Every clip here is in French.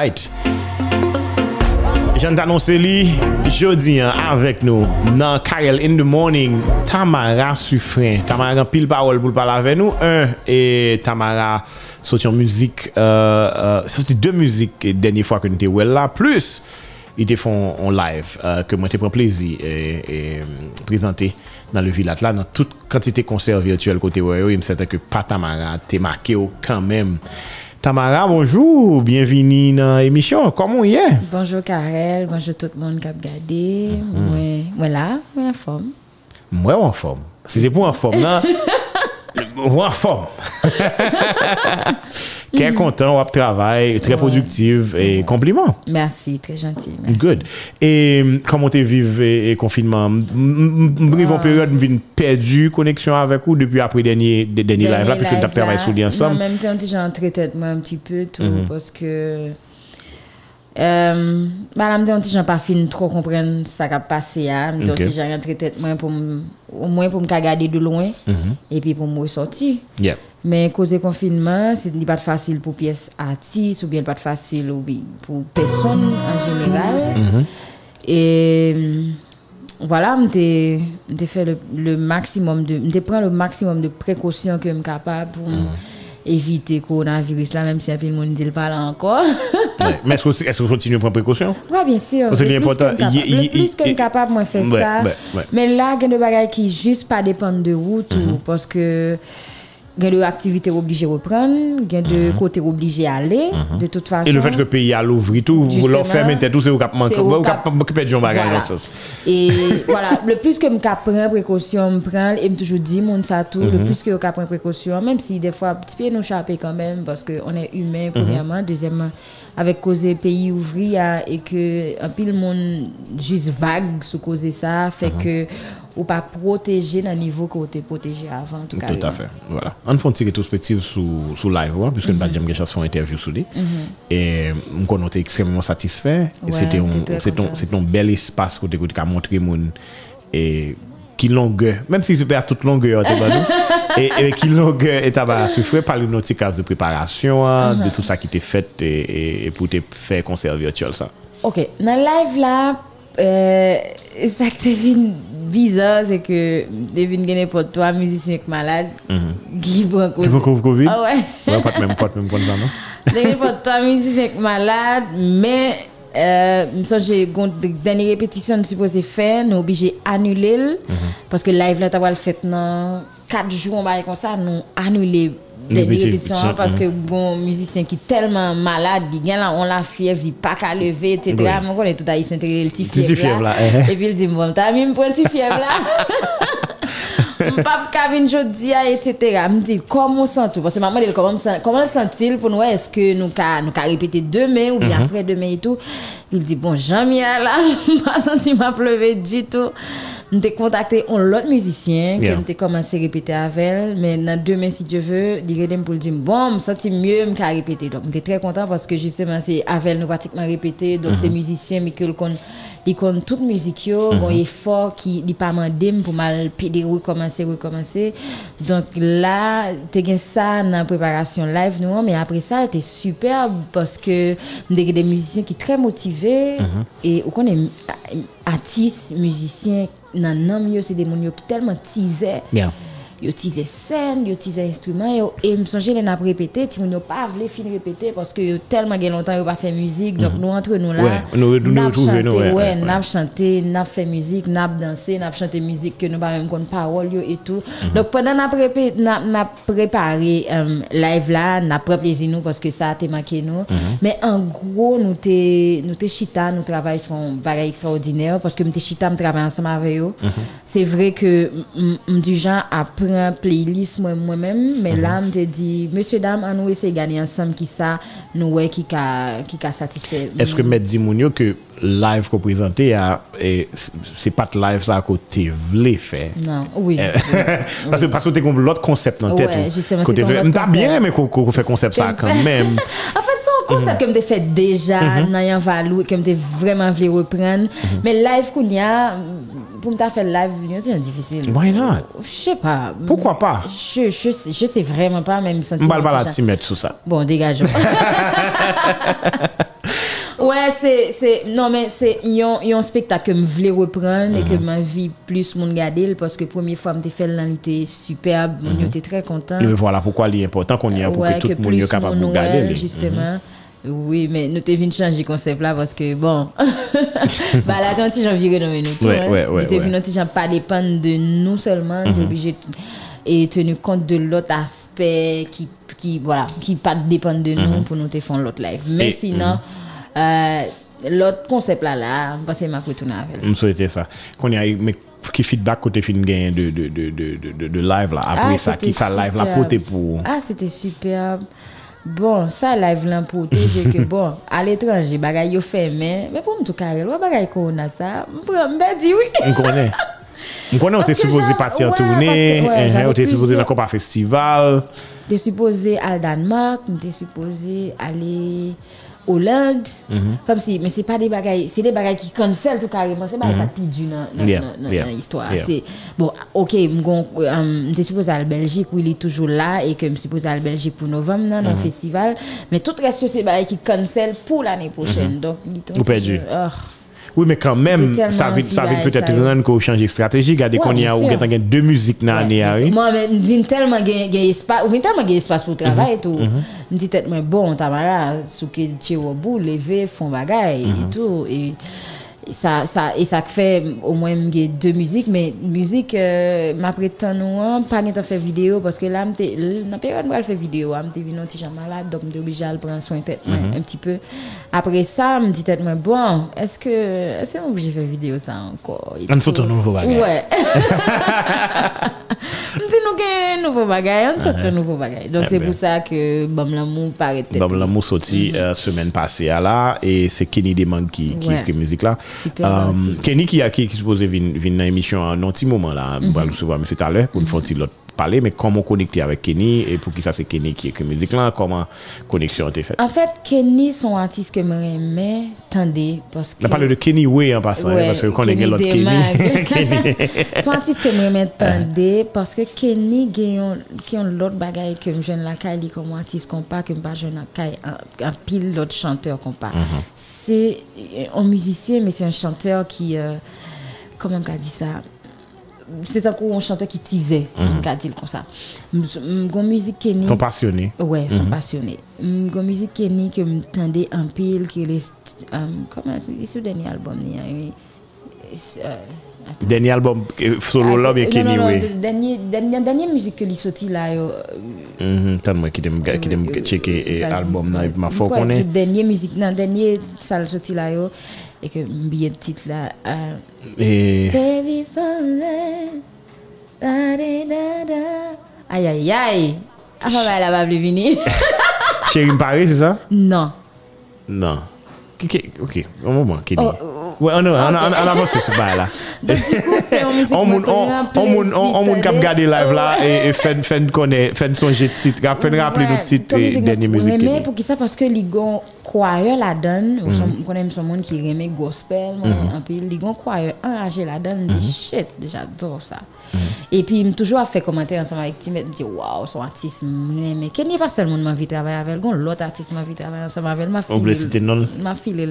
Alright. Jan t'annonse li, jodi an avèk nou nan Karel in the morning, Tamara Sufren. Tamara gan pil parol pou l'pala avè nou. Un, e Tamara soti an müzik, euh, euh, soti de müzik denye fwa ke nou te wè la. Plus, i te fon an live euh, ke mwen te pren plezi e euh, prezante nan le vilat la. Nan tout kantite konser virtuel kote wè yo, im sèten ke pa Tamara te make yo kanmèm. Tamara, bonjou, bienvini nan emisyon, komon yè? Bonjou Karel, bonjou tout moun kap gade, mwen la, mwen an form. Mwen an form? Se te pou an form nan, mwen an form. Kè kontan, wap travay, trè produktiv, e kompliment. Mersi, trè janti, mersi. Good. E komon te vive e konfinman? Mbrivon peryode mvin perdu koneksyon avek ou depi apri denye live la, pi fè tap travay sou li ansam? Nan, menm te an ti jan tre tèt mwen an ti pè tou, poske... Mwen te an ti jan pa fin tro kompren sa kap pase ya, mwen te an ti jan jan tre tèt mwen pou mwen pou mka gade de louen, e pi pou mwen sorti. Yep. Men koze konfinman, se li pat fasil pou piyes artis ou bien pat fasil pou peson en jeneral. E wala, mte fè le maksimum de, mte pren le maksimum de prekosyon ke m kapab pou evite koronavirus la, menm si apil moun dil pala ankor. Men eske ou kontinu pren prekosyon? Wa, bien sur. Le plus ke m kapab mwen fè sa. Men la gen de bagay ki jist pa depan de wout ou poske... gen de aktivite oblige repren, gen de kote oblige ale, de tout fason. E le fet ke peyi al ouvri tou, ou lor ferme te tou, se ou kap manke, ou kap mokipet diyon bagay nan sos. E voilà, le plus ke m kap pren prekosyon, m pren, e m toujou di moun sa tou, le plus ke ou kap pren prekosyon, menm si defwa, ti piye nou chapè kanmen, paske on e humen, premiyaman, dezyèman, avek koze peyi ouvri, e ke apil moun jis vague sou koze sa, fe ke ou pa proteje nan nivou ko te proteje avan. Tout a fe. An fon ti retrospektiv sou live wè, pwiske n pa jem gen chas fon interview sou li. E m konon te ekstremement satisfè. Se ton bel espas kote kote ka montre moun qui longue, même si tu perds toute longueur, et, et, qui longue et t'as souffrir par une autre case de préparation, mm ah, -hmm. de tout ça qui t'est fait et, et, pour te faire concert e, e virtuel ça. Ok, dans live là, euh, ça qui devine bizarre, c'est que devine gagner pour toi, musicien malade, mm -hmm. qui prend Covid. Qui prend Covid? Ah ouais. ouais pas même, pas même prendre ça non? Devine pour toi, musicien malade, mais mè, mson jè gont deni repetisyon nou suppose fè, nou obije anule l, paske live la ta wè l fèt nan 4 jou, on ba yè kon sa, nou anule deni repetisyon, paske bon müzisyen ki telman malade, di gen la, on la fiev, di pa ka leve, et cetera, mwen konen tout a yi sentre l ti fiev la, epi l di mbon, ta mi mpon ti fiev la, mpap kavin jodi ya, et cetera, mdi, komon sentou, paske maman del komon sentil, pou nou eske nou ka repete demen, ou bi apre demen etou, il di, bon, jan mi ya la, mpa senti mpa pleve du tout, mte kontakte on lot müzisyen, ke mte komanse repete avel, men nan demen si je ve, di redem pou l di, bon, m senti mye mka repete, mte tre kontan, paske justeman se avel nou pratikman repete, don se müzisyen, mi ke l kon, li kon tout müzik yo, bon, yi fò ki li pa mandem pou mal pede rekomanse, rekomanse, donk la, te gen sa nan preparasyon live nou, men apre sa, te superb, paske m dege de müzisyen ki tre motive, e ou konen atis, müzisyen, nan nanm yo se de moun yo ki telman tize yo tize sen, yo tize instrument yo, e msonje le nap repete ti moun yo pa vle fin repete paske yo telman gen lontan yo pa fe müzik donk nou antre nou la, nap chante nap chante, nap fe müzik nap danse, nap chante müzik ke nou pa mèm kon parol yo etou donk pwèndan nap repete, nap prepare live la, nap preplezi nou paske sa te make nou men an gro nou te chita nou travay son bagay ekstraordinèr paske mte chita m travay ansama ave yo se vre ke m du jan apre gran playlist mwen mwen men, men mm -hmm. la mte di, Monsie dam an nou ese gane ansam ki sa nou we ki ka, ki ka satisfe. Eske met di moun yo ke live ko prezante ya, e, se pat live sa ko te vle fe? Nan, oui. Paske pasko te kon lot konsept nan tet ou. Kote vle, mta bien men ko fe konsept sa kan men. Afan son konsept ke mte fe deja, nan yon valou, ke mte vreman vle repren, men live kon ya... pour me faire live, c'est difficile. Why not? Je sais pas. Pourquoi pas? Je, je, sais- je sais vraiment pas, même sentir. Un petit ti mettre sous ça. Bon, dégageons. ouais, c'est, c'est, non, mais c'est, yon spectacle que je voulais reprendre et que Mhm. ma vie plus mon regarder parce que première fois, je fait était superbe, on était très content. Et voilà pourquoi il est important qu'on y a pour Ouais, que tout le monde soit capable de regarder. Justement. Oui, mais nous t'es changer le concept là parce que bon, bah là, gens viré dans nous. Ouais, ouais, ouais, t'es venu pas dépendre de nous seulement, Mhm. t'es obligé et tenu compte de l'autre aspect qui, qui, voilà, qui pas dépendre de nous pour nous te faire l'autre live. Mais Mhm. Et- sinon, euh, l'autre concept là, là, parce que m'a retourné avec. Je souhaitais ça. Qu'on y a mais qui feedback côté fin gain de, de, de, de, de, de, de live là. Après Ah, ça, qui ça live là poté pour? Ah, c'était superbe. Bon, sa live lan pou te, se ke bon, al etranje, bagay yo fe men, men pou mtou karel, wap bagay korona sa, mbe di wè. Oui. Mkone, mkone ou te supose pati an tourne, enjè ou te supose la kopa festival. Te supose al Danmark, te supose ale... Hollande, Mhm. comme si, mais c'est pas des bagailles, c'est des bagailles qui cancel tout carrément, c'est pas ça qui du dans Mhm. Yeah, yeah, l'histoire. yeah. Bon, OK, m'gon um, t'es supposé aller en Belgique, où il est toujours là et que me supposé aller en Belgique pour novembre dans Mhm. le festival, mais tout reste c'est bagailles qui cancel pour l'année prochaine. Donc, il est perdu. Ah. Oui, mais quand même, ça veut, ça veut peut-être là, rendre qu'on change de stratégie. Regardez qu'on y a ou deux musiques dans l'année. Oui. Moi, mais vin tellement gen espace, ou vin tellement gen espace pour travailler Mhm, et tout. Me dit tête moi bon, tamara, sou ke tche au bout, lever, font bagay Mhm. et tout et et ça ça et ça fait au moins deux musiques mais musique euh, m'a prétend nous hein, pas gen faire vidéo parce que là dans période moi faire vidéo, hein, m'était venu un petit malade donc m'était obligé à le prendre soin tête moi, Mhm. un petit peu. Après ça, me dit tête bon, est-ce que est-ce que on obligé faire vidéo ça encore On sort un nouveau bagay. Ouais. Mti nou gen nouveau bagay, an sot un nouveau bagay. Donc Eh c'est pour ça que Bam Lamou paraît tête. Bon, l'amour sorti Mhm. euh, semaine passée à là et c'est Kenny Demond qui qui Ouais. musique là. Euh, Kenny ki a ki ki se pose vin nan emisyon nan ti mouman la, mwen pral sou va mwen se taler, pou nou fon ti lot. Parler mais comment connecter avec Kenny et pour qui ça c'est Kenny qui écrit musique là, comment connexion a été faite? En fait, Kenny son artiste que m'aimais, tendez, parce que... On a parlé de Kenny Way en passant hein, Ouais, parce que qu'on est Kenny l'autre. Kenny. Kenny. son artiste que m'aimais tendez, parce que Kenny qui ont l'autre bagay que me jeune la caille comme artiste compas que me pas jeune la caille un, pile l'autre chanteur compas. Mhm. C'est un musicien mais c'est un chanteur qui euh, comment on dit ça? C'est encore un chanteur qui teasait, on va dire comme ça. Mon musique Kenny Sont passionnés. Ouais, sont passionnés. Une musique Kenny que me tendait un pile qui est euh, comment c'est ce dernier album hein, euh. Dernier album euh, solo là bien Ah, Kenny Way. non, dernier dernier dernier musique que sorti là euh, Mhm, tant moi qui dem qui dem checker album là m'a faut dernier musique non dernier sorti là yo et que billet titre là et baby falling da da da aïe aïe aïe avant elle va plus venir. Chérie Paris c'est ça? Non. Non. Ok ok. Un moment Kenny. Oh, Ouais, on, on, on, avance sur ce bail là. Donc, du coup, c'est une musique On moun qui me on fait on moun on on moun kap gade live là et fait fait connaît fait songer titre, rappel rappeler et moi, musique. Kenny. pour qui ça? Parce que gon la donne Mhm. on connaît son monde qui remet gospel moi, un peu gon enragé la donne Mhm. dit shit j'adore ça et puis m'a toujours fait commentaire ensemble avec Timet me dit waouh son artiste mais Kenny pas seulement m'a envie de travailler avec gon l'autre artiste travailler ensemble avec m'a non? m'a filé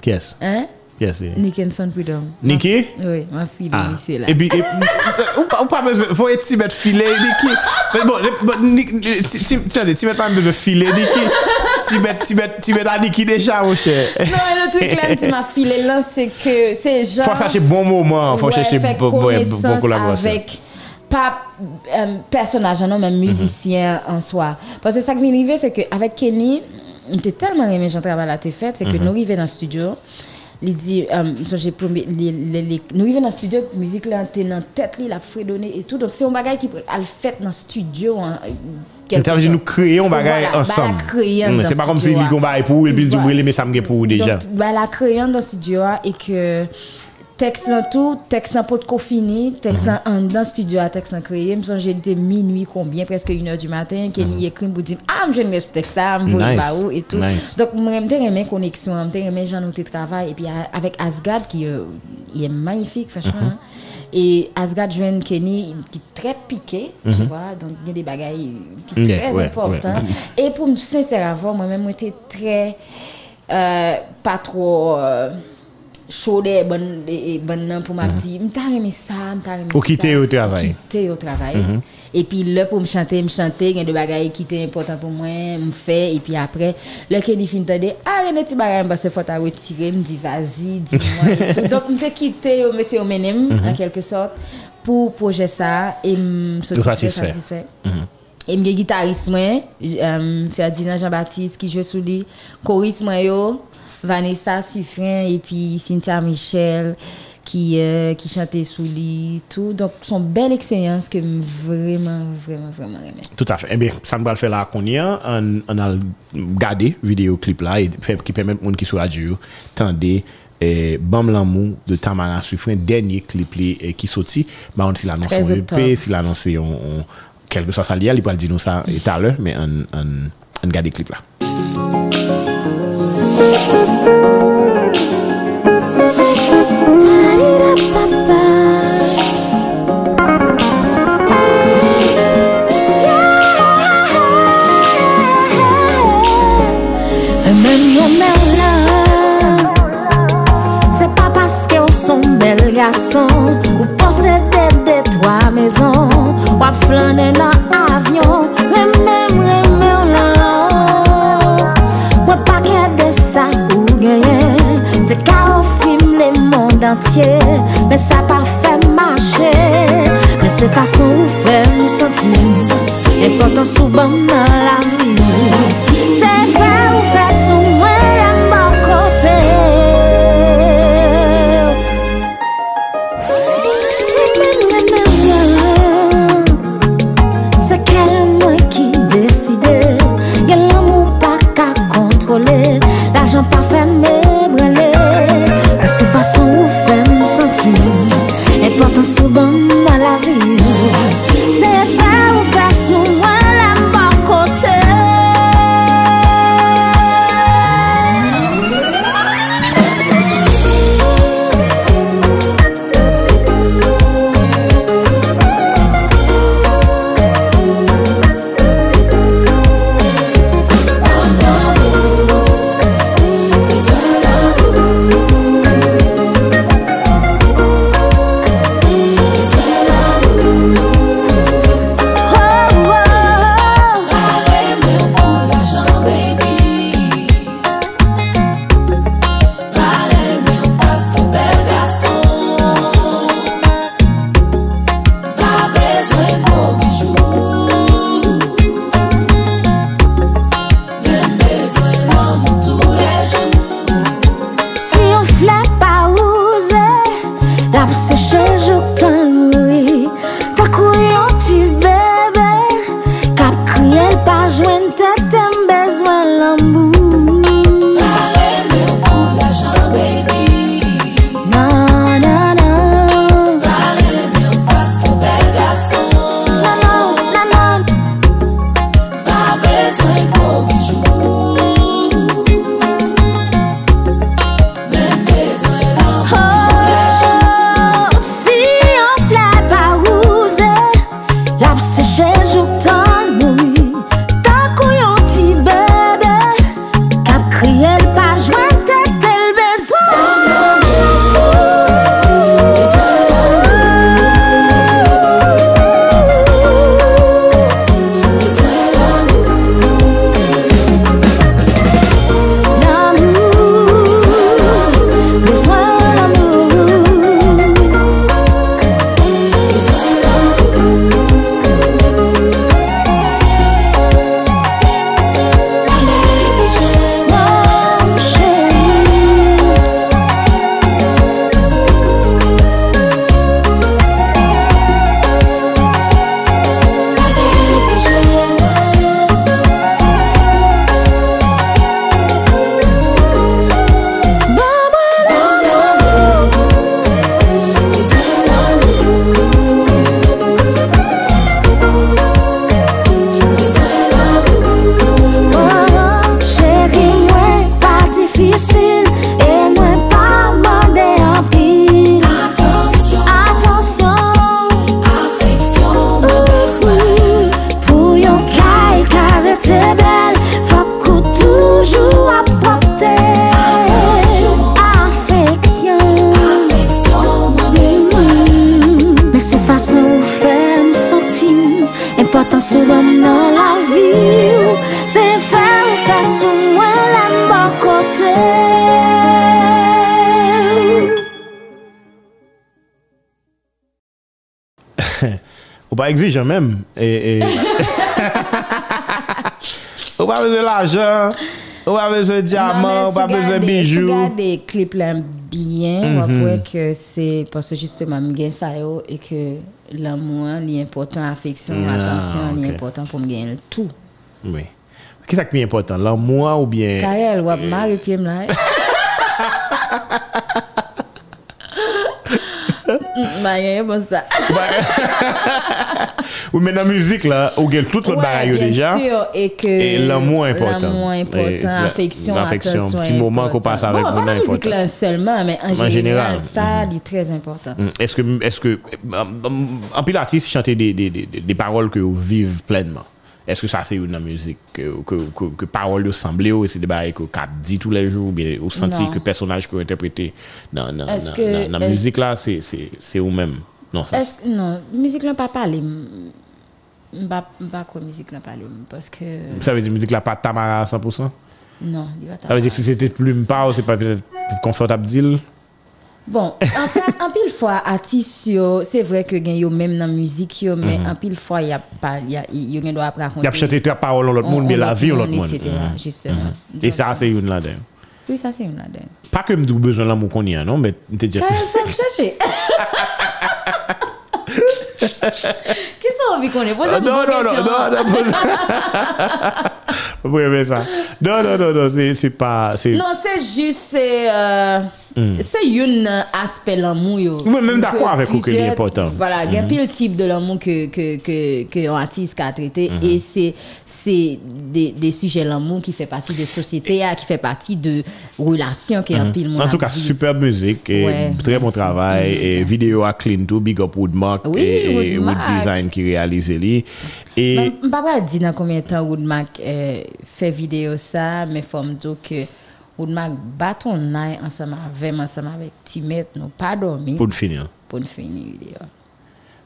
Qui est-ce? hein? Qui est-ce? Nick and Son Freedom Nicky? oui m'a filé Ah. c'est là Et puis, ou pas, ou pas besoin, faut être si mettre filet, Nicky. Mais bon, attendez, si mettre pas besoin de filet, Nicky. Si mettre, si mettre, si mettre à Nicky déjà, mon cher. non mais le truc là qui m'a filé là c'est que c'est genre Faut chercher bon moment, faut Ouais, chercher fait bon, bon, collaboration. avec pas euh, personnage non mais musicien en soi parce que ça qui m'est arrivé c'est que avec Kenny j'étais tellement aimé Jean travail à tes fêtes c'est que nous arrivons dans le studio il dit euh, j'ai nous arrivons dans le studio musique là t'es dans tête li, la fredonné et tout donc c'est un bagage qui a le fait dans le studio hein, dire chose. nous créons bagay Voilà, ensemble. Mm, C'est pas comme si il gon bail pour et puis il dit mais ça me pour déjà. Donc, bah, la créant dans le studio a, et que texte dans tout, texte dans pas de fini, texte Mhm. dans en dans le studio a texte dans créé, me j'ai était minuit combien presque 1h du matin Kenny écrit pour dire ah je ne ce texte là, me voyez Mhm. Nice. pas où et tout. Nice. Donc moi j'aime bien connexion, j'aime bien gens nous travail et puis a- avec Asgard qui euh, est magnifique franchement. Mhm. hein. Et Asgard joue Kenny qui est très piqué, tu vois. Donc, il y a des bagailles qui sont Yeah, très ouais, importantes. Et pour me sincèrement, moi-même, j'étais très. euh, pas trop. Euh, chaud et bonne et bonne nan pour m'a dit m'ta aimé ça m'ta aimé Pour quitter au travail. Quitter au travail. Et puis là pour me chanter me chanter a des bagages qui étaient importants pour moi me fait. Et puis après le que dit fin tande ah des petits bagages parce faut à retirer. Me dit vas-y dis-moi et donc m'ta quitté au monsieur Omenem en quelque sorte pour projet ça. Et me satisfait. satisfait. Et guitariste moi euh, Ferdinand Jean-Baptiste qui joue sous lui choriste moi yo Vanessa Suffren et puis Cynthia Michel qui euh, qui chantait sous lui tout donc son belle expérience que m vraiment vraiment vraiment aimé Tout à fait. Eh bien, ça nous va faire là qu'on y a. On, on a regardé vidéo clip là et qui permet aux gens qui sont radio tendez eh, Bam L'amour de Tamara Suffren, dernier clip li, eh, qui sorti. Bah, on s'il annonce 13 un. EP, s'il annonce on, on, quel que soit ça lié, il peut le dire nous ça tout à l'heure, mais on, on, on regarde le clip là. Ou son bel garçon Ou posséder des trois pitiye Men sa pa fèm mache Men se fason ou fèm senti Nè potan sou ban nan Ou pa exijan menm. E, e... ou pa beze l'ajan, ou pa beze diamant, ou pa beze bijou. Sou gade klip lan bien, wapwe ke se, poste justement mgen sa yo, e ke l'amouan li important, afeksyon, Ah, atensyon, li ok. important pou mgen tout. Oui. Sa ki pi important? L'amour ou bien... Karel, wap mari piem la. Ba gen yo bon sa. Ou men nan müzik la, ou gen tout lot bagay yo deja. Bien sûr, et que Et l'amour important. L'amour important, c'est- affection, l'affection, attention petit moment qu'on passe avec bon, pas la musique là seulement, mais en, En général. général, ça, il est très important. Mm. Est-ce que, est-ce que, en pile artiste chante des, des, des, des paroles que vous vivez pleinement? Eske sa se yon nan müzik Ke parol yo semble yo E se deba e ke kap di tou le jou Ou senti non. ke personaj ko interprete Nan müzik la Se ou men? Non, non müzik lan pa pale Mba kwa müzik lan pale Sa ve di müzik la pa tamara 100% Non, di va tamara. Sa ve di se se te plume pa Ou se pa konsant ap dil? Bon, en fait, en pile fois, artiste, yo, c'est vrai que yo même dans la musique, yo, mais en pile fois, il y a pas, il y a. Il y a chanté paroles à l'autre on- monde, mais la vie l'autre monde. etc., Mhm. justement. Et ça, c'est une là-dedans. Oui, ça, c'est une là-dedans. Pas que m'dou besoin l'amour qu'on y a, non? Mais t'es déjà... Chercher. Qu'est-ce qu'on envie qu'on ait Ah, Non, non, non, non, non, non. Vous aimez ça. Non, non, non, non, c'est, pas. Non, c'est juste, c'est... euh, C'est un aspect l'amour. Oui, même d'accord avec vous que c'est important. Voilà, il y a pile type de l'amour que, que, que, que artiste a traité. Et c'est, des, des sujets l'amour qui fait partie de société, ah, qui fait partie de relations qui est un pile En tout cas, super musique et Ouais, très bon merci. travail. Mm, et merci. vidéo à clean tout, big up Woodmark Oui, et, et Wood Woodmark. Design qui réalise Je ne sais pas dire dans combien de temps Woodmack euh, fait vidéo mais il faut me dire que Woodmack bat ton œil ensemble avec, ensemble avec Timet, nous pas dormi pour finir. pour nous finir la vidéo.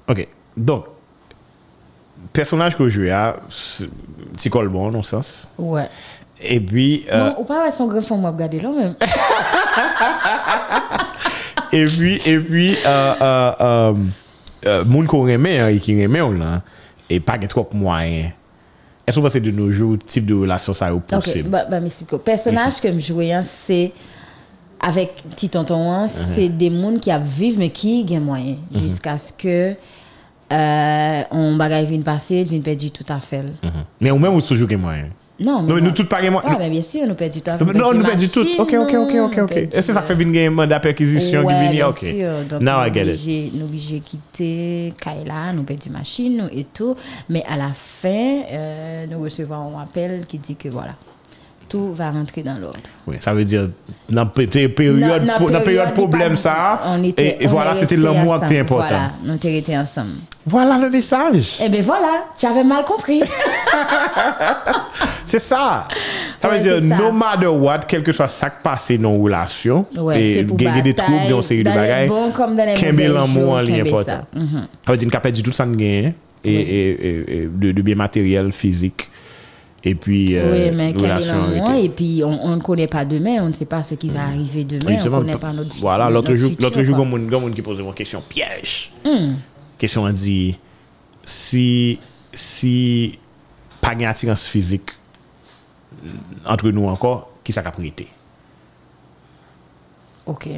Ok. Donc, personnage que je joue à, petit colbon, dans ce sens? Ouais. Et puis, euh, Non, ou pas son grand fond, moi, regarder là même. et puis, et puis, euh, euh, euh, euh, moun qu'on remet, hein, et qui remet, on là, et pas trop moyen. Est-ce que c'est de nos jours, type de relation ça est possible? Ok, bah, bah, le personnage mhm. que je jouais, c'est avec petit tonton, mhm. c'est des gens qui vivent mais qui ont moyen. Mhm. Jusqu'à ce que euh, on bagaille vienne passer, vienne perdre tout à fait. Mais au même, on toujours gagne moyen. Non, Non, mais nous tous pas gain moyen. Ah, bien sûr, nous perdons tout à fait. Non, nous perdons tout. Ok, ok, ok, ok, ok. Et c'est ça qui fait venir un mandat perquisition qui vient. bien Ok. Now I nous get it. obligés- nous obligés de quitter Kaila, nous perdons machine nous et tout. Mais à la fin, euh, nous recevons un appel qui dit que voilà, tout va rentrer dans l'ordre. Oui, ça veut dire, dans la période, Dans- période problème, ça, on était- et, et on voilà, c'était l'amour qui était important. Voilà, nous étions restés ensemble. Voilà le message. Eh bien voilà, j'avais mal compris. C'est ça. Ça veut dire, ça. no matter what, quel que soit ça qui passe dans nos relations, Ouais, et gagner des troubles dans série de bagailles, bel l'amour en lien important. ça. Veut dire qu'on a perdu tout ça de gain, et, de, de biens matériels, physiques, et puis, euh, oui, mais. Et puis, on on ne connaît pas demain, on ne sait pas ce qui va arriver demain, Oui, on ne connaît pas notre Voilà, l'autre jour, l'autre jour, il y a qui pose une question piège. Hmm. Question a dit, si, si pas une attirance physique entre nous encore, qui ça a prêté? Ok.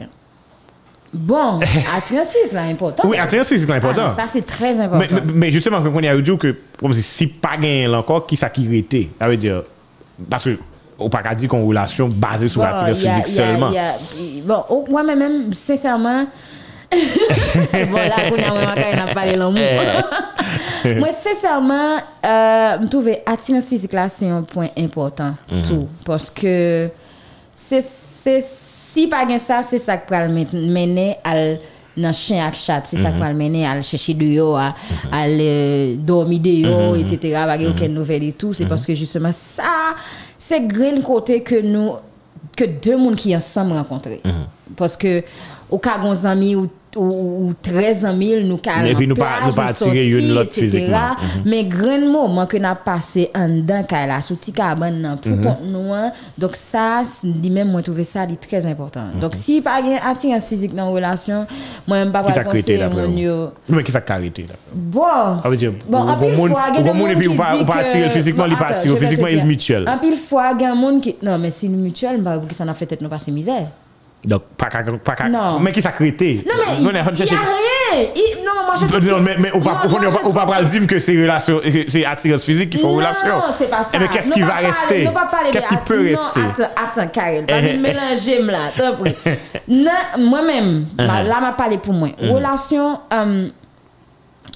Bon, attention, c'est là important. Oui, attirance physique, c'est important. Ah, ça, c'est très important. mais- mais justement, quand on y a dit que, comme si, si pas gain encore, qui ça qui prêté? Ça veut dire, parce que, on pas dire qu'on relation basée sur Bon, l'attirance physique seulement. il y a- bon, oh, moi même, sincèrement, bon là, on a vraiment quand on a parlé l'amour. moi, sincèrement, euh, je trouve attirance physique là, c'est un point important, Mhm. tout. Parce que c'est, si pas gain ça, c'est ça qui met- mener à dans chien ak chat, c'est ça qui va le mener à le chercher dehors, à, à le dormir dehors, etc. Pas mm aucune nouvelle et tout. C'est parce que justement, ça, c'est grand côté que nous, que deux mondes qui ensemble rencontrer. Parce que, au cas où amis ou, ou, ou 13 ans mille, nous carrément. Et puis nous pas- nous pas une l'autre physiquement. Mhm. Mais grand moment que n'a passé en dedans nan, Mhm. pour compte nous hein. donc ça moi trouvé ça très important. Donc si pas gain attirance physique dans relation, moi même pas Mhm. Pas conseiller mon yo. Mais qui ça carité là Bon. Ça veut dire, bon, bon et puis ou pas- pas attirer que- physiquement, il pas attirer physiquement, il mutuel. En pile fois, qui non mais si mutuel, bah que ça n'a fait tête misère. Donc, pas qu'à. Mais qui s'accrété Non, mais. Non, mais. Non, mais. Mais, non, on ne peut non, pas dire que c'est relation, c'est attirance physique qui font non, relation. Non, c'est pas eh, ça. Mais qu'est-ce qui va rester Qu'est-ce qui peut rester Attends, attends, Karel. Pas eh, de eh, mélanger, là. Non, moi-même, uh-huh. là, je parlé pour moi. Uh-huh. Relation, euh,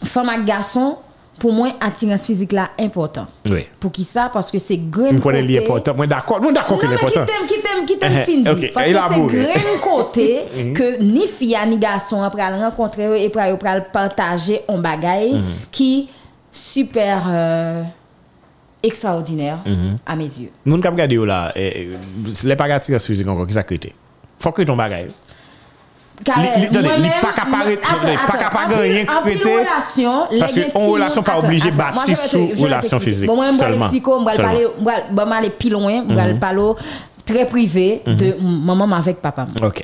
femme à garçon, pour moi, attirance physique là important. Oui. Pour qui ça? Parce que c'est Je connais côté- l'important. Moi, d'accord. Moi, d'accord que mais qui l'important. t'aime, qui t'aime, qui t'aime Eh. Parce que élabore. c'est grand côté que ni fille ni garçon après le rencontrer et pour le partager un bagage qui super euh, extraordinaire à mes yeux. Yo la, eh, eh, les pas attirance physique encore, qui ça Faut que ton bagage. Li pa kaparet, li pa kaparet rien krete. Paske on relasyon pa oblige bati sou relasyon fizik. Mwen mwen mwen psiko, mwen mwen le pi loin, mwen mwen palo tre prive de maman mwen vek papam. Ok.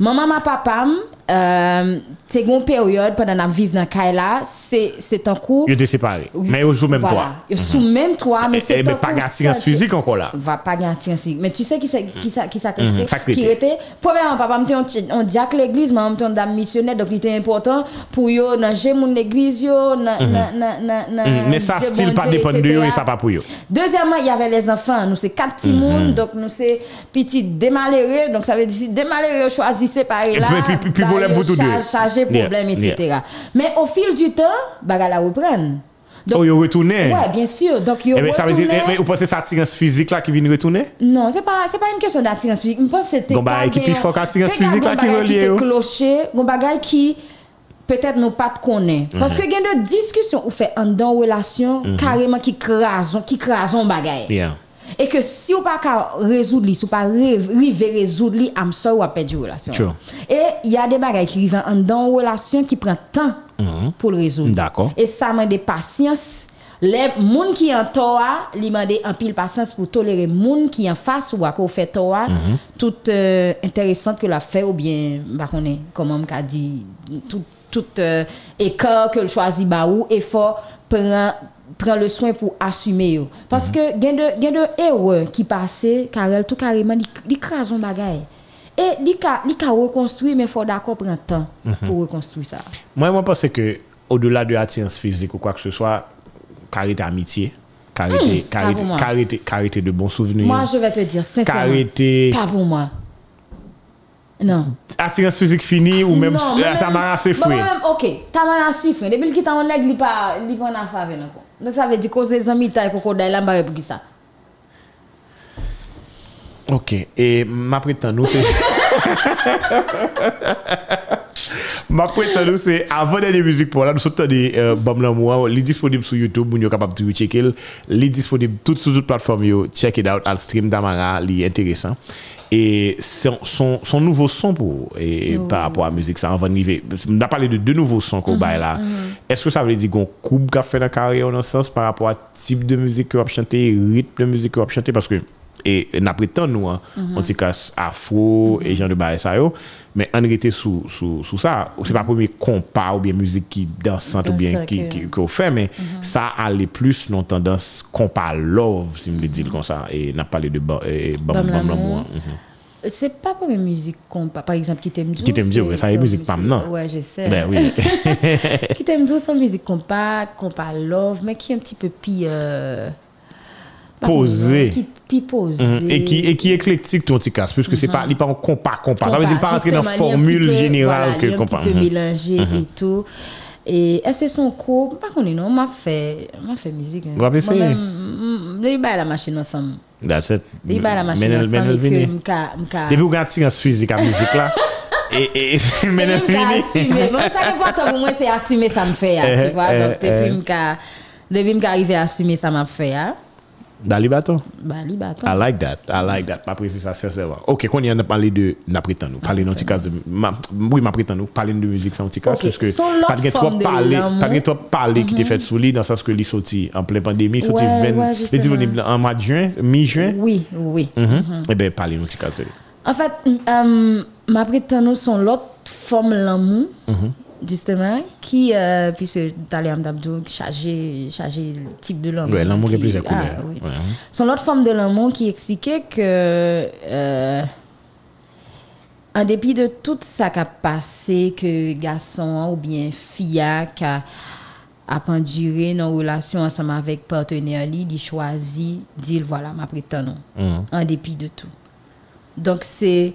Maman mwen papam, euh, c'est une période pendant que vivre dans Kaila, c'est c'est un coup. Yo te séparé. Mais yo sous même Voilà. toi. Yo sous même toi, mais Eh, c'est mais un pas senti- physique encore là. va pas attirance physique. Mais tu sais qui c'est qui ça qui ça Mhm, qui était premièrement papa me on diacre l'église mais temps dame missionnaire donc il était important pour yo dans mon l'église yo na na na na Mais ça, style pas dépend de yo et ça pas pour yo. Deuxièmement, il y avait les enfants. Nous, c'est quatre petits Mhm. mouns, donc nous, c'est petits démalheureux. Donc, ça veut dire si démalheureux choisit séparer Et là. problème pour tout deux. Charger problème, etc. Mais au fil du temps, baga la reprenne. Donc, oh, ils retournent Oui, bien sûr. Donc, ils eh retournent. Ça veut dire, mais eh, eh, vous pensez que c'est l'attirance physique là qui vient retourner Non, ce n'est pas, c'est pas une question d'attirance physique. Je pense que c'était. Donc, il y a attirance physique là qui relie. Il clocher, il qui peut-être nous pas connaît. Mhm. Parce que il y a des discussions où fait en dans relation mhm. carrément qui crasent, qui crasent bagay. Yeah. Et que si vous pas résoudre si vous pas river résoudre li, am so ou a perdu relation. Sure. Et il y a des bagages qui arrivent en dans relation qui prend temps pour le résoudre. D'accord. Et ça m'a des patience. Les moun qui en toi, li m'a des en pile patience pour tolérer moun qui en face ou à fait toi, tout euh, intéressante que la fait ou bien bah connaît comment me dit tout tout euh, écart que le choisit ba ou effort prend prend le soin pour assumer yo. parce que gain de gain de erreur qui passait Karel tout carrément li li crase un bagay et li ka reconstruire mais faut d'accord prendre temps pour reconstruire ça Moi, moi, pense que au-delà de l'attirance physique ou quoi que ce soit, carité amitié, carité, pas carité, carité, carité de bons souvenirs. Moi, je vais te dire sincèrement. Carité. Pas pour moi. Non. Assurance physique finie ou même non, euh, Tamara souffré. OK, ta Tamara souffré. Depuis qu'il t'a on nèg li pas il pas en avec nous. Donc ça veut dire cause des amis taille crocodile là m'barre pour qui ça. OK, et m'a prétend nous c'est Ma prétend nous c'est avant d'aller musique pour là nous sommes des euh, bam l'amour, il est disponible sur YouTube, vous êtes capable de checker, il est disponible tout sur toutes plateformes, check it out, al stream Damara, il est intéressant. et son, son, son, nouveau son pour et e, oh. par rapport à la musique ça en va arriver on a parlé de deux nouveaux sons qu'on mm -hmm, là mm -hmm. est-ce que ça veut dire qu'on coupe qu'a fait dans carrière dans sens par rapport à type de musique que va chanter rythme de musique que va chanter parce que et, et n'a prétend nous hein, mm -hmm. anti-casse afro mm -hmm. et gens de bail ça yo mais en réalité sous sous sous ça c'est pas premier compas ou bien musique qui dansante ou bien qui qui qu'on fait mais mm -hmm. ça allait plus non tendance compas love si me le dit comme ça et n'a parlé de mhm. e e bam bam bam, bam c'est pas comme une musique qu'on par exemple qui t'aime qui t'aime dire ça est musique pas non ouais je sais. Ben oui. Qui t'aime dire son musique qu'on pas qu'on love mais qui est un petit peu pire euh, Posé. comment, qui qui posé. Mhm. et qui et qui éclectique ton petit puisque c'est pas il pas un compas compas ça veut dire il pas rentrer dans formule générale voilà, que un compas petit peu Mhm. mélangé et tout. Et est-ce que son cours, pas qu'on est non, m'a fait, m'a fait musique. hein. Va essayer. Mm, baille la machine ensemble. that's it Il baille la machine ensemble et que Vini. m'ka m'ka. Depuis qu'on a tiré physique à musique là, et, et, fini. Bon, ça qui est important pour moi, c'est assumer ça me fait, hein, Eh, tu vois. eh, Donc, eh. depuis m'ka, depuis m'ka à assumer ça m'a fait, hein. Dali baton? Bali baton. I like that. I like that. Ma presi sa sincèrement. Ok, kon yon a parlé de ti kas de... Ma, oui, nou. Parlé de musique san ti kas. Ok, parce que son trop de parlé, l'amour. pat gen trop parlé ki te fet sou li dans sens que li soti en plein pandémie, soti Ouais, 20, ouais, li justement. disponible en mois de juin, mi-juin. Oui, oui. Mhm. Eh ben, ti kas de. En fait, euh, ma prétendance sont l'autre forme l'amour, justement, qui, euh, puisque Talia Mdabdou, chargé, chargé le type de l'amour. Ouais, l'amour qui qui- plusieurs ah, oui. Ouais. Son l'autre forme de l'amour qui expliquait que, euh, en dépit de tout ça qui a passé, que garçon ou bien fille a, qui a, penduré dans une relation ensemble avec partenaire, il choisit, dit voilà, ma prétendance, en dépit de tout. Donc, c'est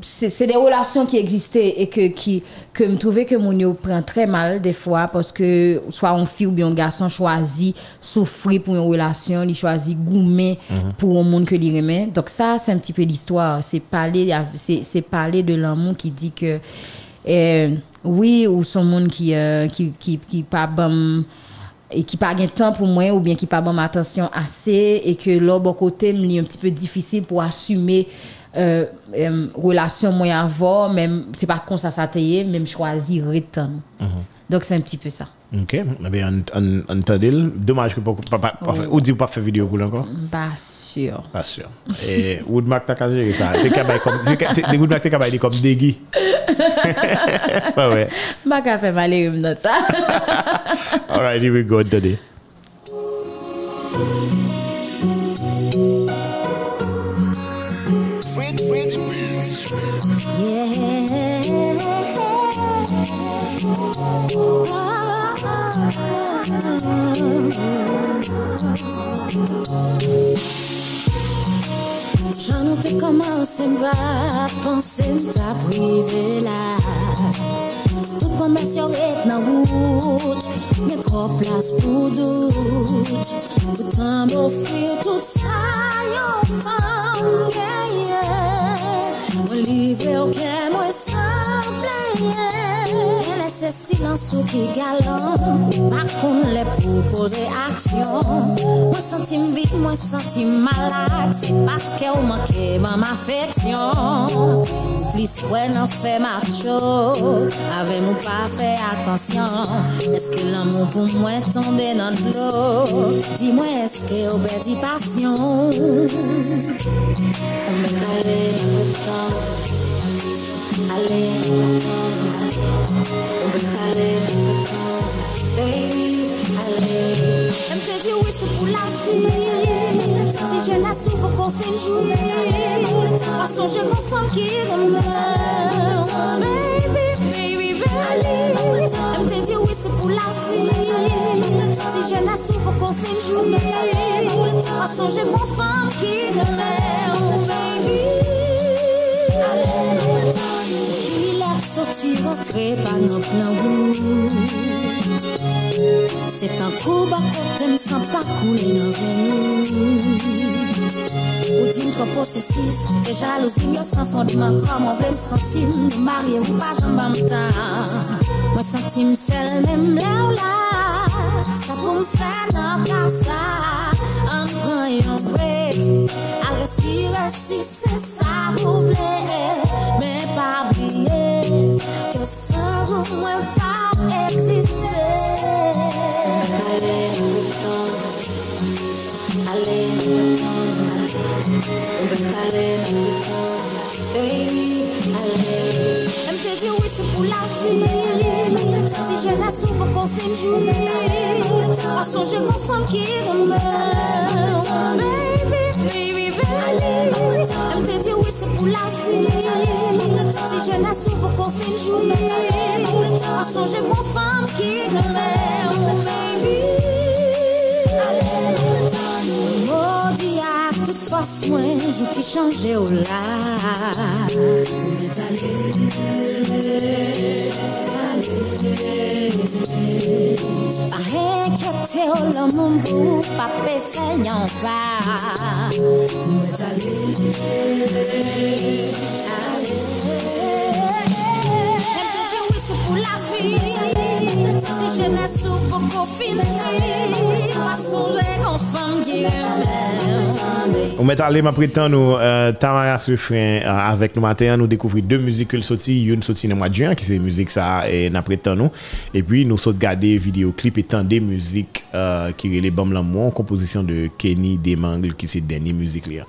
c'est des relations qui existaient et que qui que me trouvais que mon yo prend très mal des fois parce que soit on fille ou bien un garçon choisit souffrir pour une relation il choisit goumer pour un monde que il remet donc ça c'est un petit peu l'histoire. C'est parler c'est parler de l'amour qui dit que euh, oui ou son monde qui euh, qui qui qui pas bon et qui pas gain temps pour moi ou bien qui pas bon attention assez et que bon côté me un petit peu difficile pour assumer euh, euh, relation moi avoir même c'est pas comme ça ça même choisir retan donc c'est un petit peu ça Ok, eh an tadil. Dommage que pas, pas, pas, pas, ou di ou pas fait vidéo pour encore? pas sûr Pas sûr. Et Woodmack ta ka jere ça. Te kabay comme, te, te, te Woodmack te kabay di comme degi. ça ouais. pas qu'à faire mal dans ça Alright, here we go today. J'en ai commencé à penser ta privé là. Tout promesse y aurait dans route, mais trop place pour doute. Pourtant m'offrir tout gagne. Moi livré au cœur, moi sans player. se silansou ki galan Makoun le pou pose aksyon Mwen senti mvid, mwen senti malak Se paske ou manke man ma feksyon Plis wè nan fe macho Ave mou pa fe atensyon Eske l'amou pou mwen tombe nan blo Di mwen eske ou bedi pasyon Mwen ale nan le tan allez, on me calé dans le temps, baby, Ki la soti rentre banop nan wou Se tan kou bakote msan pa koule nan venou Ou din tro posesif E jalousi myo san fondman Koman vle msantim Nou marye ou pa jamba mta Mwen santim sel mem la ou la Sa pou mfè nan kaw sa An pran yon vwe Al respire si se sa ou vle oublier Que sans vous moi pas je la souffre fait une journée, à songer mon femme qui remeurt. Baby, baby, baby. Elle me dit oui, c'est pour la vie. Si je la souffre fait une journée, à songer mon femme qui remeurt. Baby, maudit à toute force, moi, joue qui changeait au là. On allé. Pas inquiété au l'amour pour pas faire y'en pas. On est allé, allé. Elle te dit oui, c'est pour la vie. Si je n'ai sous pour finir, à Ou met ale ma prétend nou euh, Tamara Sufren euh, avek nou matin nou dekouvri deux müzik ke l soti, yon soti nan mwa djuan ki se müzik sa e na prétend nou e pi nou sot gade videoklip etan de müzik euh, ki rele bam lan moun kompozisyon de Kenny Demangle ki se denye müzik li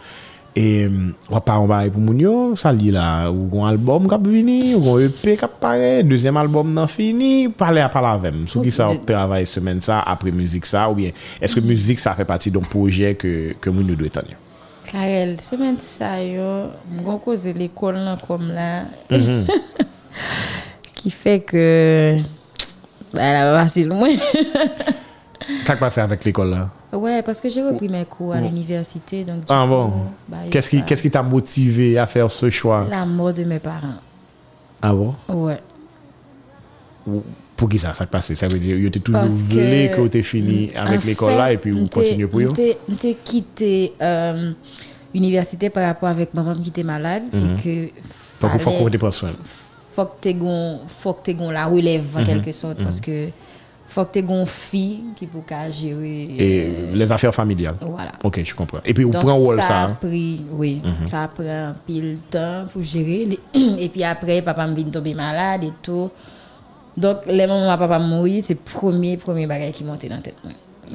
ya e wap pa an bay pou moun yo sa li la, ou gon album kap vini ou gon EP kap pare, deuxième album nan fini, pale a pale avem sou ki sa wap travay semen sa apre müzik sa ou bien, eske müzik sa fe pati don proje ke moun yo dwe tan yo Karel, semen sa yo, mgon koze l'ekol nan kom la, ki fe ke, ba la ba basil Sa k pase avèk l'ekol la? Ouais, parce que j'ai repris mes cours à l'université, donc Ah coup, bon? bah, il Qu'est-ce qui qui t'a motivé à faire ce choix? La mort de mes parents. Ah bon? Ouais. Ou- Pour qui ça, ça passe? Ça veut dire, t'es toujours voulu que, que t'es fini avec l'école là et puis vous continuez pour m'te- m'te quitté euh, l'université par rapport avec maman qui était malade et que Faut qu'on faut qu'on te prenne soin. que gon faut que t'aies gon la relève Mhm. en quelque sorte parce que faut que t'aies gon fille qui peut gérer Et les affaires familiales. voilà Ok, je comprends. Et puis, donc prenez rôle ça ça. a hein? pris oui ça prend pile temps pour gérer et puis après papa me vient tomber malade et tout donc les moments où papa mourir c'est premier premier bagage qui montait dans la tête.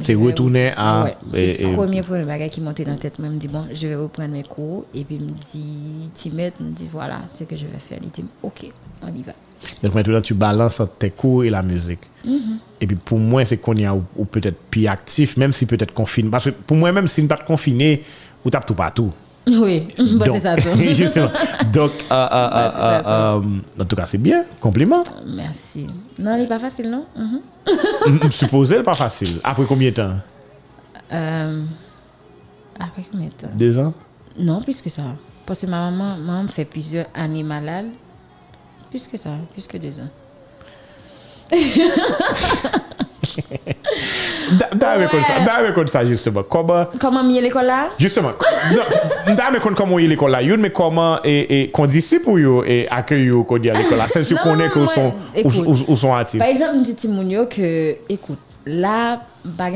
C'est Je retourner à- ouais, c'est le premier premier bagage qui montait dans la tête moi me dit bon je vais reprendre mes cours et puis me dit me dit voilà ce que je vais faire il dit ok on y va Donc maintenant, tu balances entre tes cours et la musique. Mhm. Et puis pour moi, c'est qu'on y a ou, ou peut-être plus actif, même si peut-être confiné. Parce que pour moi, même si nous pas confiné, vous tapez tout partout. Oui, bah, Donc, c'est ça. justement. Donc, euh, euh, Bah, euh, euh, euh, en tout cas, c'est bien. Compliment. Merci. Non, il n'est pas facile, non? Mhm. M- Supposé, pas facile. Après combien de temps? Après combien de temps? Deux ans? Non, plus que ça. Parce que ma maman, ma maman fait plusieurs années malade. Plus que ça, plus que deux ans. Dame kon sa, dame kon sa justement. Koman Koman mi l'école là? Justement. Non, dame kon koman mi l'école là. Yon mais comment et et qu'on pour yo et accueil yo qu'on dit à l'école là. C'est sûr non, qu'on est non, qu'on sont ou sont artistes. Par exemple, dit Timonio que écoute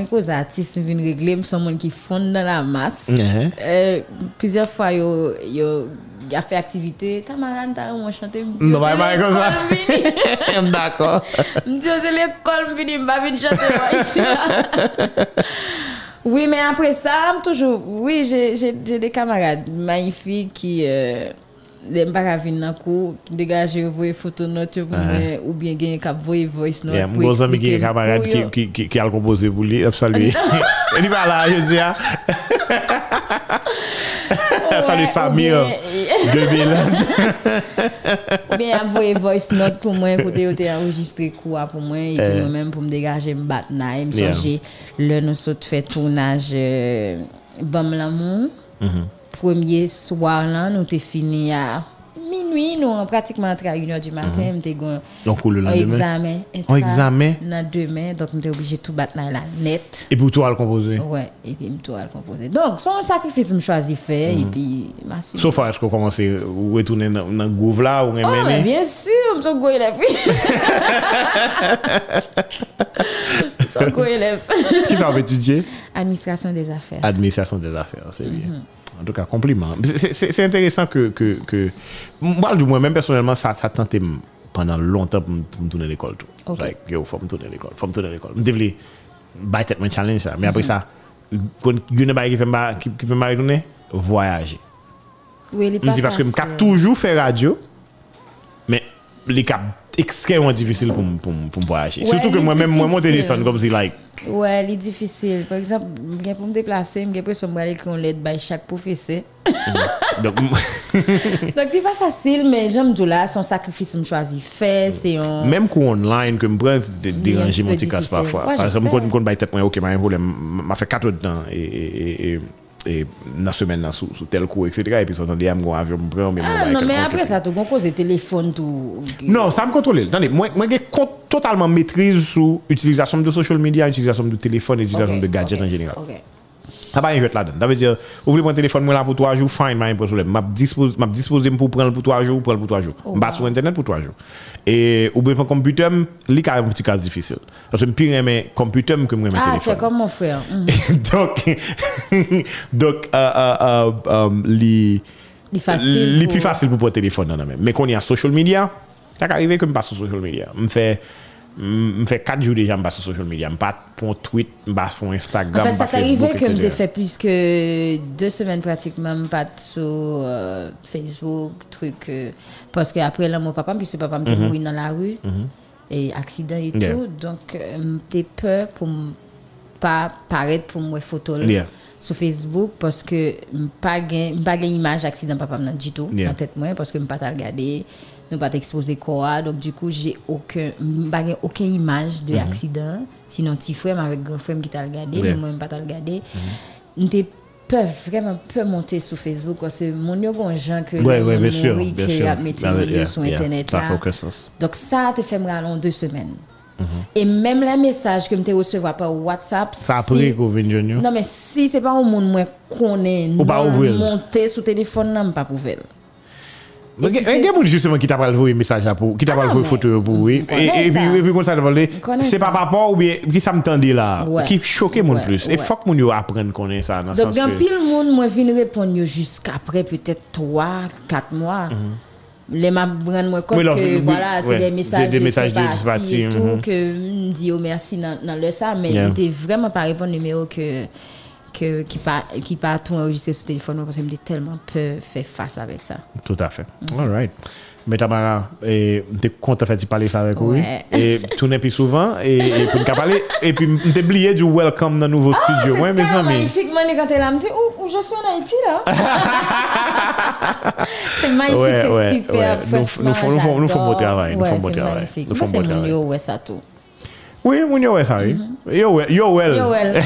chose artiste vient régler, c'est monde qui fond dans la masse. Mhm. Euh, plusieurs fois, yo, yo, a fait activité. Tamaran, t'as on chanter. Non, pas pas comme ça. D'accord. Me dit, c'est l'école, me vini, m'pa vini chanter moi, ici. là. Oui, mais après ça, toujours, oui, j'ai des camarades magnifiques qui, euh, n'aiment pas venir dans cours, dégager, voyer photo note moi, ou bien gagner cap voyer voice note. Yeah, mon ami qui camarade qui, qui, qui, qui a composé pour lui, saluer. Il pas là, je dis, ah. Salut Samir, ou bien- 2000. Ou bien envoyer voice note pour moi, côté t'es enregistré quoi pour moi, et puis moi-même pour me dégager, me battre, me songer, le nous saute fait tournage, euh, Bam l'amour. Premier soir là, nous t'es fini à minuit, nous, pratiquement entre 1h du matin, nous t'es gon- Donc, le lendemain? examen. Un examen? Dans demain, donc nous t'es obligé de tout battre la net. Et pour toi, le composé. Ouais, et puis me à le composer. Donc, son sacrifice, me choisi faire, et puis, merci. Sauf à ce qu'on commence à retourner dans dans le groove là, ou Oh, mais bien sûr, je suis un élève. Un élève. Qui va étudier? Administration des affaires. Administration des affaires, c'est bien. En tout cas, compliment. C'est- intéressant que, que, que... Moi, du moins, même personnellement, ça, ça tentait pendant longtemps pour me tourner l'école. tout. Ok. Like, yo, faut me tourner l'école, faut me tourner l'école. Je devais battre mon challenge, ça. Mais après ça, quand il y a une bail qui me retourner, voyager. Oui, il Je me dis parce que je toujours fait radio, mais les cas extrêmement difficile pour, pour, pour me voyager. Ouais, Surtout que moi-même, moi, mon difficile. téléphone, comme si, like, Ouais, il est difficile. Par exemple, bien pour me déplacer, j'ai l'impression que je vais qu'on l'aide by chaque professeur. donc, Donc, c'est pas facile, mais j'aime tout là, son sacrifice, me choisi faire, c'est un. Même coup online que me prend déranger mon petit casse parfois. Par je exemple, sais. quand quand bail tête moi OK, pas un problème, m'a fait 4 heures de temps et E, nan semen nan sou, sou tel kou, etc. E pi son tande yam gwa avyon mwen pren, mwen mwen mwen. Ah, ah non, men apre sa tou kon koze telefon tou. Non, sa m kontrole. Tande, mwen gen totalman metriz sou utilizasyon de social media, utilizasyon de telefon, utilizasyon de gadget en general. Ok, ok. Ça pas rien la donne. Ça veut dire, voulez prendre téléphone moi là pour 3 jours, fine, pas de problème. M'a dispose m'a disposé pour prendre pour 3 jours, prendre pour 3 jours. Oh, Pas wow. sur internet pour 3 jours. Et ou bien pour computer, li ka un petit cas difficile. Parce que pire aimer computer que moi Ah, tu es téléphone. comme mon frère. Mhm. donc donc euh euh euh, euh li Il li plus facile pour prendre téléphone. Mais qu'on y a social media, ça arrive que me passe sur social media. Me fait me fait 4 jours déjà sur social media. Me pas pour tweet, pas pour Instagram, ça pas t'est arrivé que je fait plus que deux semaines pratiquement, pas sur euh, Facebook, truc. euh, parce que après là, mon papa, puis ce papa me Mhm. mourir dans la rue, et accident et Yeah. tout. Donc, euh, j'ai peur pour pas paraître pour moi photo là, Yeah. sur Facebook parce que pas gain pas gain image accident papa du tout dans tête moi parce que m pas t'a regarder nous pas exposé quoi. Donc du coup j'ai aucun aucune image de accident sinon petit frère avec grand frère qui t'a regardé Yeah. mais moi m pas t'a regardé. M'était peuvent vraiment peu monter sur Facebook parce que mon yo gon gens que Ouais, ouais, bien sûr, mourit, bien que sûr. a mis Ah, yeah, sur yeah. internet là. donc ça te fait me rallonger deux semaines. Et même les messages que je recevoir par WhatsApp Ça a si- pris qu'on vient non, mais si c'est pas un monde non, ouvrir. monter sur téléphone, non, pas pour il y a des gens justement qui t'a pas envoyé message pour qui t'a Ah pas envoyé mais photo pour oui et puis et puis comme ça connaît c'est pas papa ou bien qui ça me tendait là qui choquait mon plus. Et faut que mon yo apprenne connaître ça dans Donc, sens que pile monde, moi, vient répondre jusqu'après peut-être 3, 4 mois. Les m'a rendre moi compte Mhm. Que voilà, c'est des messages des de messages de sympathie tout, mhm. que me dit oh, merci dans, le ça, mais n'ai vraiment pas répondu numéro que, que, qui pas qui pas tout enregistré sur téléphone parce que me tellement peur faire face avec ça. tout à fait all right mais Tamara t'es content de parler ça avec vous et tourner plus souvent et, et nous parler et puis t'es oublié du welcome dans nouveau studio ouais mes amis magnifique, moi, quand elle a me où, où je suis en Haïti, là? c'est magnifique, c'est super. Nous- franchement, nous nous font- nous j'adore. beau travail, nous Ouais, font beau c'est travail, magnifique. nous Moi, c'est mon travail. yo, ça tout. oui mon yo ça oui yo well Yo, well.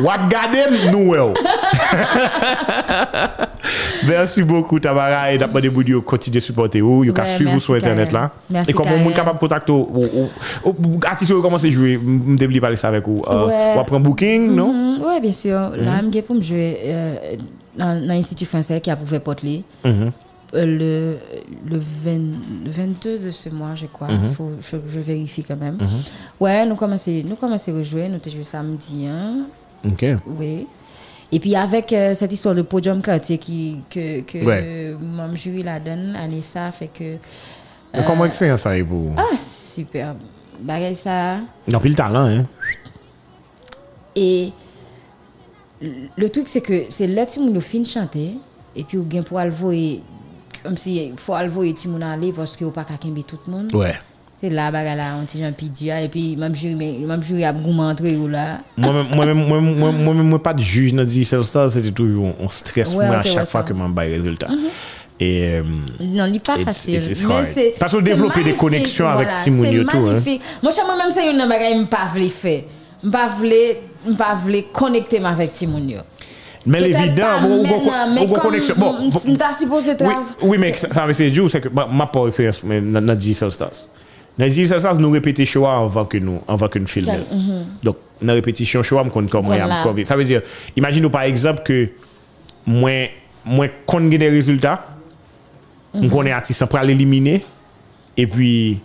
What gadem nou well. Merci beaucoup Tamara et d'après des bouts continuer de supporter vous, can Ouais, suivre vous sur internet là. Merci, et comment Karen. moun capable de contacter ou ou- ou- ou artiste commence à jouer, me débli parler ça avec vous. Euh, après un booking, non? Mhm, ouais, bien sûr. Là, je pour me jouer euh, dans l'Institut français qui a prouvé Portly. Mhm. Euh, le, le, 20 le 22 de ce mois, je crois. Mhm. Faut, je, je vérifie quand même. Ouais, nous commençons nous commençons à jouer. Nous avons joué samedi. Hein. OK. Oui. Et puis avec euh, cette histoire de podium quartier qui, que, que Ouais. mon jury la donne, Anissa, fait que. Mais comment expérience ça est pour vous? Ah, super. Bagay ça. Non, puis le talent hein. Et le truc, c'est que c'est là que nous fin chanter. Et puis, ou bien pour alvoyer, comme si il faut tout le monde aller parce a pas qu'à tout le monde. Ouais. C'est là, bagarre là, on t'y pidia. Et puis, même jury, même jury a goût entrer ou là. Moi-même, moi-même, moi-même, moi- moi-même, moi, pas de juge dans Digital Stars, c'était toujours un stress Ouais, pour moi à c'est chaque vrai, fois ça. que je bail résultat. Et euh, Non, pas c'est. C'est des magnifique, connexions avec voilà, Timoun c'est et tout, hein. magnifique. Moi, je moi-même, c'est une bagaille que je ne pas faire. Je ne pas connecter avec Timoun. yo. mais l'évident, connexion. Bon, oui, mais ça, veut dire, c'est que ma, pas expérience mais Digital Nazir Salsas nous répétait Shoah avant que nous, avant que nous filmions. Mm -hmm. Donc, dans répétition Shoah, on comme voilà. Ça veut dire, imagine par exemple que moi, moi, qu'on des résultats, on connaît artiste, on peut l'éliminer, et puis,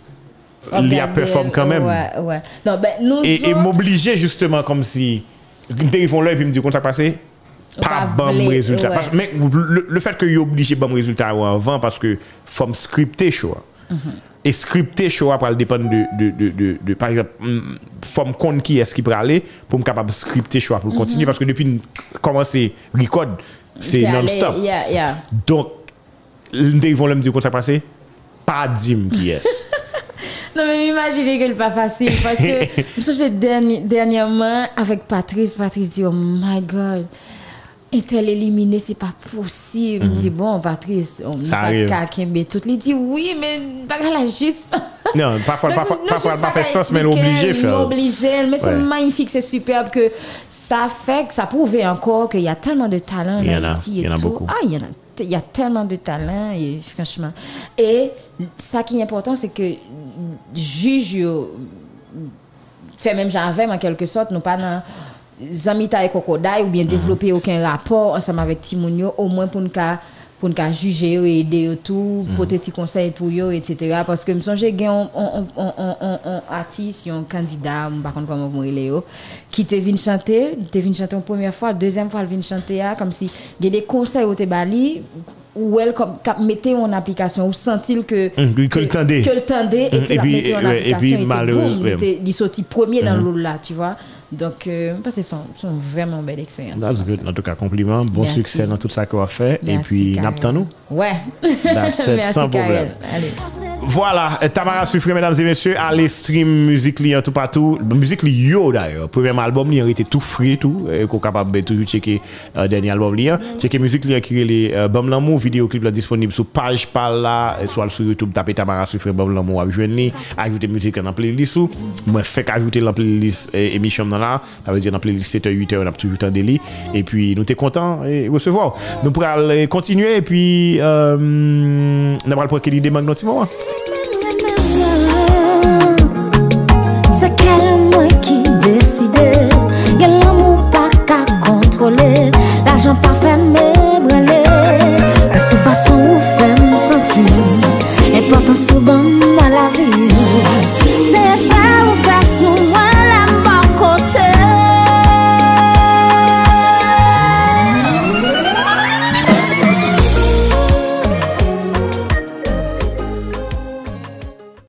il y a performe quand même. Ouais, ouais. Non, ben, nous et, autres... et m'obliger justement comme si, téléphone là et puis me dit, comment ça passé? pas bon résultat. Ouais. Parce, mais le, le fait que est obligé bon résultat avant parce que faut scripter, choix. Mm -hmm. Et scripter show après dépendre de, de, de, de, de- par exemple hum, faut me compte qui est-ce qui peut aller pour me capable de scripter show pour continuer parce que depuis commencer record c'est Mhm. allé- non-stop Yeah, yeah. donc ils vont me dire comment ça passé pas dire qui est Non, mais imaginez que c'est pas facile parce que je me dernièrement avec Patrice. Patrice dit Oh my God, est-elle éliminée? C'est pas possible. Je dis Bon, Patrice, on n'a pas qu'à Kembe. Tout il dit Oui, mais bagarre là juste. non parfois Donc, parfois parfois pas qu'à sens mais l'obliger faire l'obliger. Mais c'est magnifique, c'est superbe que ça fait, que ça prouve encore qu'il y a tellement de talent Il y en a, y en a beaucoup. Ah, il y en a. Il y a tellement de talent, et franchement. Et ça qui est important, c'est que juge yo, fait même j'avais en quelque sorte, nous pas dans Zamita et Kokoday ou bien développer aucun rapport ensemble avec Timounio, au moins pour nous pour nous juger et aider yo tout, porter des conseils pour yo, etc. Parce que me songe gen on, on, on, artiste, un candidat, par contre comment vous yo, qui te vient chanter, te vient chanter une première fois, deuxième fois, elle vient chanter ah, comme si il y a des conseils au te bali ou elle mettez en application ou sentir que Mhm, que le tendait. que le tendait et Mhm, que et la puis, mettez en euh, et application puis, et, puis malheureux, boum, il il sorti premier dans l'eau là tu vois donc euh, parce que c'est son vraiment belle expérience That's good. En tout cas, compliment. Bon Merci. succès dans tout ça qu'on a fait. Et puis, Karel. n'attend nous. ouais That's it, Merci, sans problème. Allez Voilà, Tamara Soufri, mesdames et messieurs, allez stream musique li en tout partout. Musique li yo d'ailleurs. Premier album li en était tout free tout. Et qu'on capable toujours checker euh, dernier album li en. Checker musique li en qui les euh, Bam Lamour. Vidéoclip là disponible sur page par là. Soit sur YouTube, tapez Tamara Soufri, Bam Lamour, abjouen li. Ajoutez musique en playlist ou. Moi, fait qu'ajouter la playlist émission dans là. Ça veut dire dans playlist 7h, 8h, on a toujours temps délit. Et puis, nous t'es content et recevoir. Nous pourrons continuer et puis, euh, on va le prendre qu'il y a des magnetiques. Gen mwen ki deside Gen l'amou pa ka kontrole L'ajan pa fe me brele